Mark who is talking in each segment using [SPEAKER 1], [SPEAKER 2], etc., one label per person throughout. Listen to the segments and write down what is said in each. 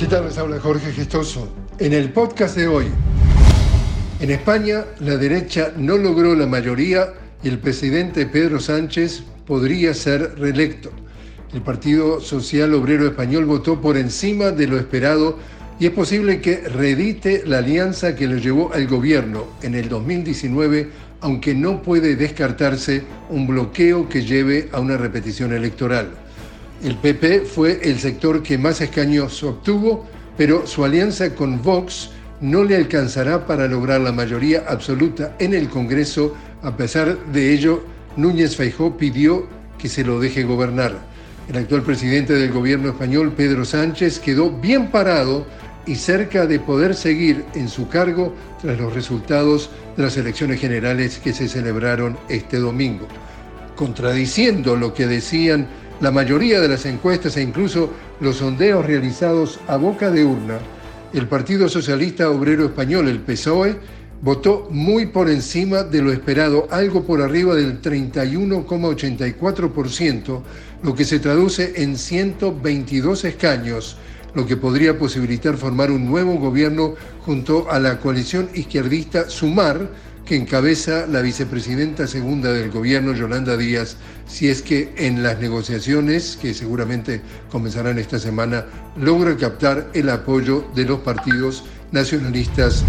[SPEAKER 1] ¿Qué Jorge Gestoso. En el podcast de hoy, en España la derecha no logró la mayoría y el presidente Pedro Sánchez podría ser reelecto. El Partido Social Obrero Español votó por encima de lo esperado y es posible que reedite la alianza que le llevó al gobierno en el 2019, aunque no puede descartarse un bloqueo que lleve a una repetición electoral. El PP fue el sector que más escaños obtuvo, pero su alianza con Vox no le alcanzará para lograr la mayoría absoluta en el Congreso. A pesar de ello, Núñez Feijó pidió que se lo deje gobernar. El actual presidente del gobierno español, Pedro Sánchez, quedó bien parado y cerca de poder seguir en su cargo tras los resultados de las elecciones generales que se celebraron este domingo. Contradiciendo lo que decían la mayoría de las encuestas e incluso los sondeos realizados a boca de urna, el Partido Socialista Obrero Español, el PSOE, votó muy por encima de lo esperado, algo por arriba del 31,84%, lo que se traduce en 122 escaños lo que podría posibilitar formar un nuevo gobierno junto a la coalición izquierdista Sumar, que encabeza la vicepresidenta segunda del gobierno, Yolanda Díaz, si es que en las negociaciones, que seguramente comenzarán esta semana, logra captar el apoyo de los partidos nacionalistas.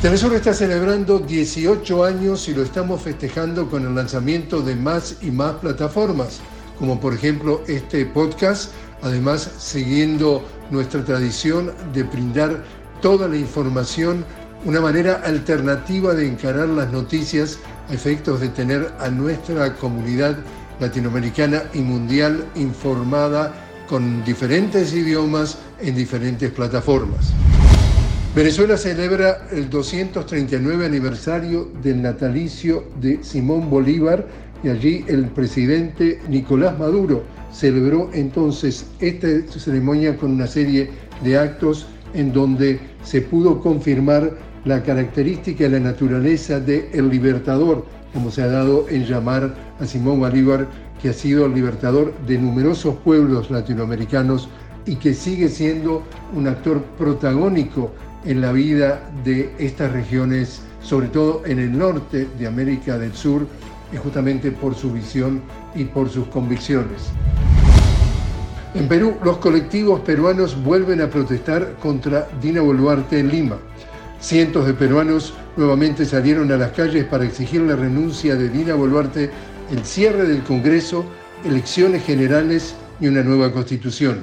[SPEAKER 1] Telesur está celebrando 18 años y lo estamos festejando con el lanzamiento de más y más plataformas, como por ejemplo este podcast, además siguiendo nuestra tradición de brindar toda la información, una manera alternativa de encarar las noticias a efectos de tener a nuestra comunidad latinoamericana y mundial informada con diferentes idiomas en diferentes plataformas. Venezuela celebra el 239 aniversario del natalicio de Simón Bolívar y allí el presidente Nicolás Maduro celebró entonces esta ceremonia con una serie de actos en donde se pudo confirmar la característica y la naturaleza de el libertador, como se ha dado en llamar a Simón Bolívar, que ha sido el libertador de numerosos pueblos latinoamericanos y que sigue siendo un actor protagónico en la vida de estas regiones, sobre todo en el norte de América del Sur, justamente por su visión y por sus convicciones. En Perú, los colectivos peruanos vuelven a protestar contra Dina Boluarte en Lima. Cientos de peruanos nuevamente salieron a las calles para exigir la renuncia de Dina Boluarte, el cierre del Congreso, elecciones generales y una nueva constitución.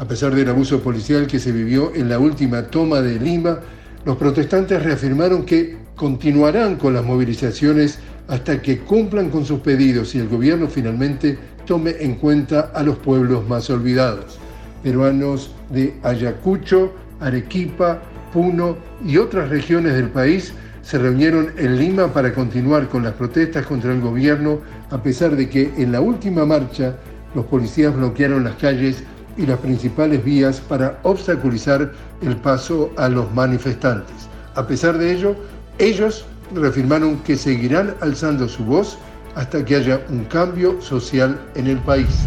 [SPEAKER 1] A pesar del abuso policial que se vivió en la última toma de Lima, los protestantes reafirmaron que continuarán con las movilizaciones hasta que cumplan con sus pedidos y el gobierno finalmente tome en cuenta a los pueblos más olvidados, peruanos de Ayacucho, Arequipa, Puno y otras regiones del país se reunieron en Lima para continuar con las protestas contra el gobierno, a pesar de que en la última marcha los policías bloquearon las calles y las principales vías para obstaculizar el paso a los manifestantes. A pesar de ello, ellos reafirmaron que seguirán alzando su voz hasta que haya un cambio social en el país.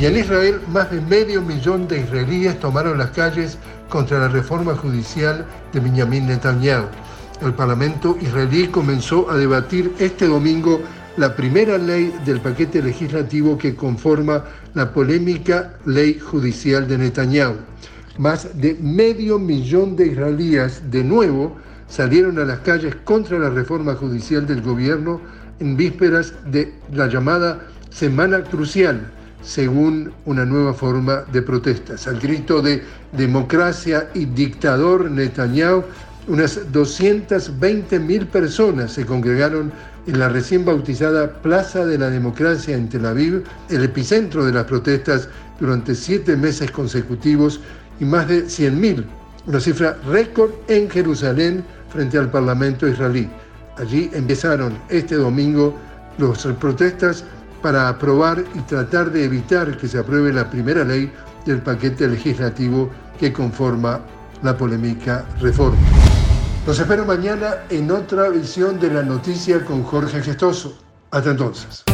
[SPEAKER 1] Y en Israel, más de medio millón de israelíes tomaron las calles contra la reforma judicial de Benjamin Netanyahu. El Parlamento israelí comenzó a debatir este domingo la primera ley del paquete legislativo que conforma la polémica ley judicial de Netanyahu. Más de medio millón de israelíes de nuevo salieron a las calles contra la reforma judicial del gobierno en vísperas de la llamada Semana Crucial, según una nueva forma de protestas. Al grito de democracia y dictador Netanyahu, unas 220.000 personas se congregaron en la recién bautizada Plaza de la Democracia en Tel Aviv, el epicentro de las protestas durante siete meses consecutivos y más de 100.000, una cifra récord en Jerusalén frente al Parlamento israelí. Allí empezaron este domingo las protestas para aprobar y tratar de evitar que se apruebe la primera ley del paquete legislativo que conforma la polémica reforma. Los espero mañana en otra visión de la noticia con Jorge Gestoso. Hasta entonces.